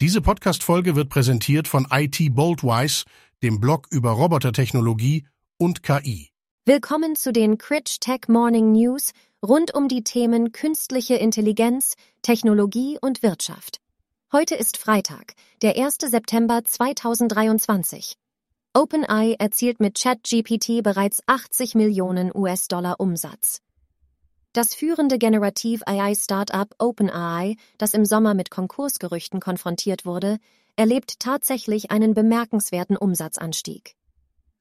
Diese Podcast-Folge wird präsentiert von IT Boldwise, dem Blog über Robotertechnologie und KI. Willkommen zu den Critch Tech Morning News rund um die Themen künstliche Intelligenz, Technologie und Wirtschaft. Heute ist Freitag, der 1. September 2023. OpenAI erzielt mit ChatGPT bereits 80 Millionen US-Dollar Umsatz. Das führende Generative AI-Startup OpenAI, das im Sommer mit Konkursgerüchten konfrontiert wurde, erlebt tatsächlich einen bemerkenswerten Umsatzanstieg.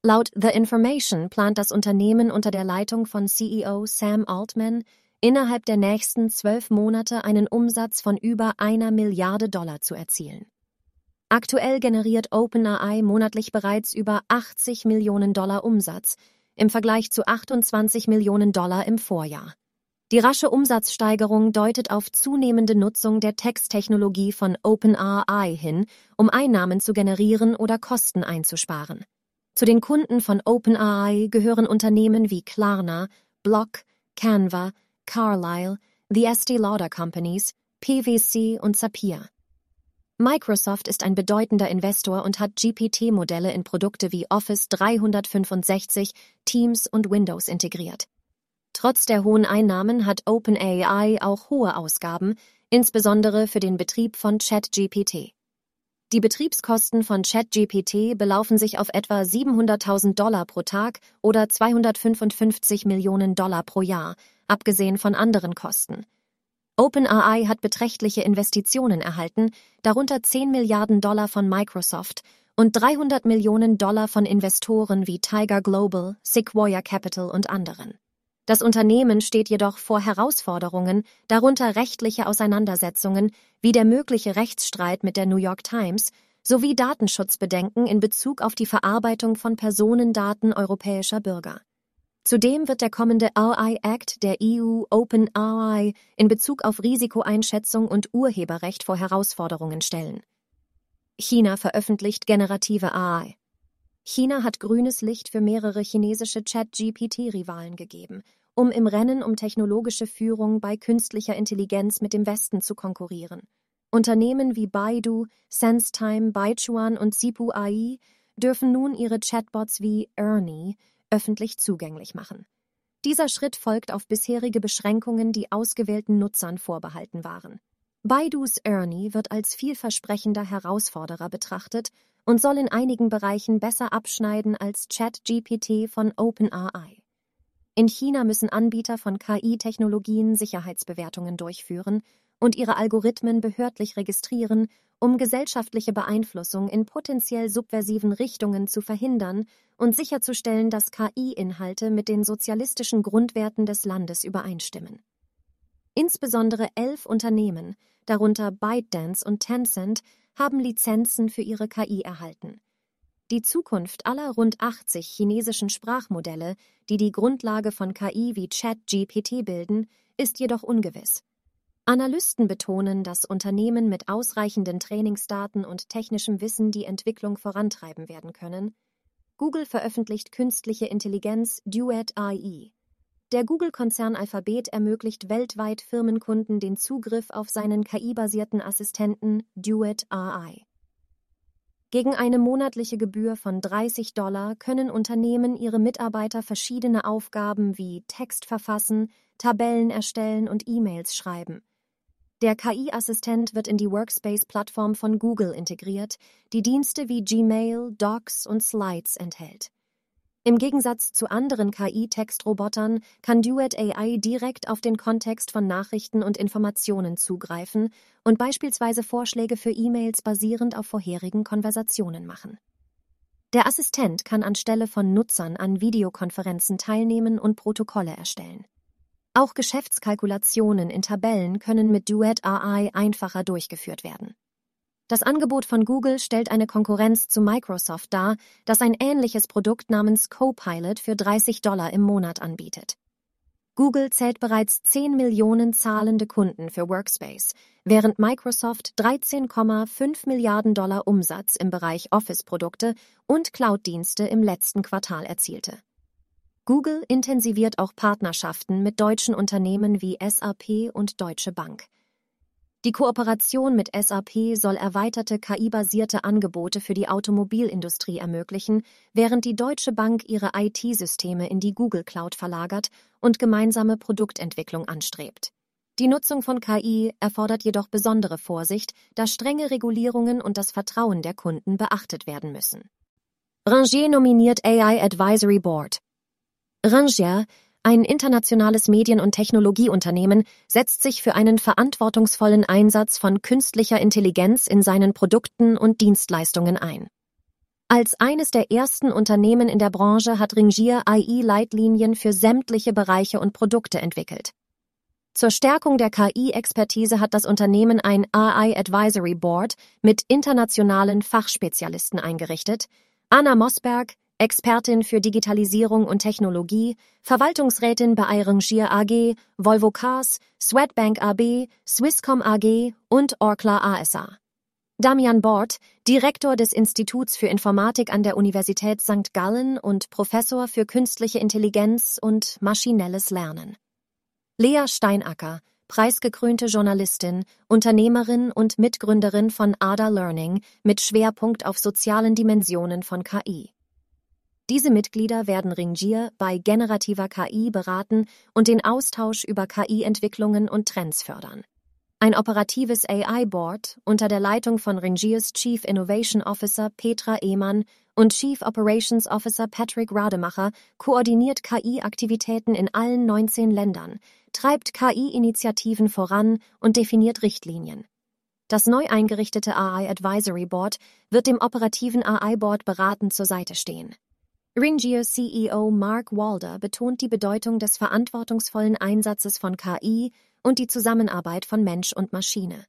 Laut The Information plant das Unternehmen unter der Leitung von CEO Sam Altman innerhalb der nächsten zwölf Monate einen Umsatz von über einer Milliarde Dollar zu erzielen. Aktuell generiert OpenAI monatlich bereits über 80 Millionen Dollar Umsatz im Vergleich zu 28 Millionen Dollar im Vorjahr. Die rasche Umsatzsteigerung deutet auf zunehmende Nutzung der Texttechnologie von OpenAI hin, um Einnahmen zu generieren oder Kosten einzusparen. Zu den Kunden von OpenAI gehören Unternehmen wie Klarna, Block, Canva, Carlyle, The Estee Lauder Companies, PwC und Sapir. Microsoft ist ein bedeutender Investor und hat GPT-Modelle in Produkte wie Office 365, Teams und Windows integriert. Trotz der hohen Einnahmen hat OpenAI auch hohe Ausgaben, insbesondere für den Betrieb von ChatGPT. Die Betriebskosten von ChatGPT belaufen sich auf etwa 700.000 Dollar pro Tag oder 255 Millionen Dollar pro Jahr, abgesehen von anderen Kosten. OpenAI hat beträchtliche Investitionen erhalten, darunter 10 Milliarden Dollar von Microsoft und 300 Millionen Dollar von Investoren wie Tiger Global, Sequoia Capital und anderen. Das Unternehmen steht jedoch vor Herausforderungen, darunter rechtliche Auseinandersetzungen wie der mögliche Rechtsstreit mit der New York Times sowie Datenschutzbedenken in Bezug auf die Verarbeitung von Personendaten europäischer Bürger. Zudem wird der kommende AI Act der EU Open AI in Bezug auf Risikoeinschätzung und Urheberrecht vor Herausforderungen stellen. China veröffentlicht generative AI. China hat grünes Licht für mehrere chinesische Chat-GPT-Rivalen gegeben, um im Rennen um technologische Führung bei künstlicher Intelligenz mit dem Westen zu konkurrieren. Unternehmen wie Baidu, SenseTime, Baichuan und Sipu AI dürfen nun ihre Chatbots wie Ernie öffentlich zugänglich machen. Dieser Schritt folgt auf bisherige Beschränkungen, die ausgewählten Nutzern vorbehalten waren. Baidus Ernie wird als vielversprechender Herausforderer betrachtet und soll in einigen Bereichen besser abschneiden als ChatGPT von OpenAI. In China müssen Anbieter von KI-Technologien Sicherheitsbewertungen durchführen und ihre Algorithmen behördlich registrieren, um gesellschaftliche Beeinflussung in potenziell subversiven Richtungen zu verhindern und sicherzustellen, dass KI-Inhalte mit den sozialistischen Grundwerten des Landes übereinstimmen. Insbesondere elf Unternehmen, darunter ByteDance und Tencent, haben Lizenzen für ihre KI erhalten. Die Zukunft aller rund 80 chinesischen Sprachmodelle, die die Grundlage von KI wie ChatGPT bilden, ist jedoch ungewiss. Analysten betonen, dass Unternehmen mit ausreichenden Trainingsdaten und technischem Wissen die Entwicklung vorantreiben werden können. Google veröffentlicht künstliche Intelligenz Duet AI. Der Google-Konzern Alphabet ermöglicht weltweit Firmenkunden den Zugriff auf seinen KI-basierten Assistenten Duet AI. Gegen eine monatliche Gebühr von 30 Dollar können Unternehmen ihre Mitarbeiter verschiedene Aufgaben wie Text verfassen, Tabellen erstellen und E-Mails schreiben. Der KI-Assistent wird in die Workspace-Plattform von Google integriert, die Dienste wie Gmail, Docs und Slides enthält. Im Gegensatz zu anderen KI-Textrobotern kann Duet AI direkt auf den Kontext von Nachrichten und Informationen zugreifen und beispielsweise Vorschläge für E-Mails basierend auf vorherigen Konversationen machen. Der Assistent kann anstelle von Nutzern an Videokonferenzen teilnehmen und Protokolle erstellen. Auch Geschäftskalkulationen in Tabellen können mit Duet AI einfacher durchgeführt werden. Das Angebot von Google stellt eine Konkurrenz zu Microsoft dar, das ein ähnliches Produkt namens Copilot für 30 Dollar im Monat anbietet. Google zählt bereits 10 Millionen zahlende Kunden für Workspace, während Microsoft 13,5 Milliarden Dollar Umsatz im Bereich Office-Produkte und Cloud-Dienste im letzten Quartal erzielte. Google intensiviert auch Partnerschaften mit deutschen Unternehmen wie SAP und Deutsche Bank. Die Kooperation mit SAP soll erweiterte KI-basierte Angebote für die Automobilindustrie ermöglichen, während die Deutsche Bank ihre IT-Systeme in die Google Cloud verlagert und gemeinsame Produktentwicklung anstrebt. Die Nutzung von KI erfordert jedoch besondere Vorsicht, da strenge Regulierungen und das Vertrauen der Kunden beachtet werden müssen. Rangier nominiert AI Advisory Board. Rangier ein internationales Medien- und Technologieunternehmen setzt sich für einen verantwortungsvollen Einsatz von künstlicher Intelligenz in seinen Produkten und Dienstleistungen ein. Als eines der ersten Unternehmen in der Branche hat Ringier AI-Leitlinien für sämtliche Bereiche und Produkte entwickelt. Zur Stärkung der KI-Expertise hat das Unternehmen ein AI Advisory Board mit internationalen Fachspezialisten eingerichtet. Anna Mosberg, Expertin für Digitalisierung und Technologie, Verwaltungsrätin bei iRangier AG, Volvo Cars, Swedbank AB, Swisscom AG und Orkla ASA. Damian Bort, Direktor des Instituts für Informatik an der Universität St. Gallen und Professor für künstliche Intelligenz und maschinelles Lernen. Lea Steinacker, preisgekrönte Journalistin, Unternehmerin und Mitgründerin von ADA Learning mit Schwerpunkt auf sozialen Dimensionen von KI. Diese Mitglieder werden Ringier bei generativer KI beraten und den Austausch über KI-Entwicklungen und Trends fördern. Ein operatives AI-Board unter der Leitung von Ringiers Chief Innovation Officer Petra Ehmann und Chief Operations Officer Patrick Rademacher koordiniert KI-Aktivitäten in allen 19 Ländern, treibt KI-Initiativen voran und definiert Richtlinien. Das neu eingerichtete AI Advisory Board wird dem operativen AI Board beratend zur Seite stehen. Ringier CEO Mark Walder betont die Bedeutung des verantwortungsvollen Einsatzes von KI und die Zusammenarbeit von Mensch und Maschine.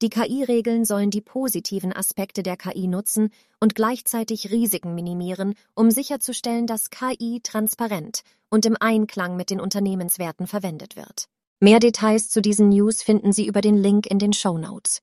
Die KI-Regeln sollen die positiven Aspekte der KI nutzen und gleichzeitig Risiken minimieren, um sicherzustellen, dass KI transparent und im Einklang mit den Unternehmenswerten verwendet wird. Mehr Details zu diesen News finden Sie über den Link in den Show Notes.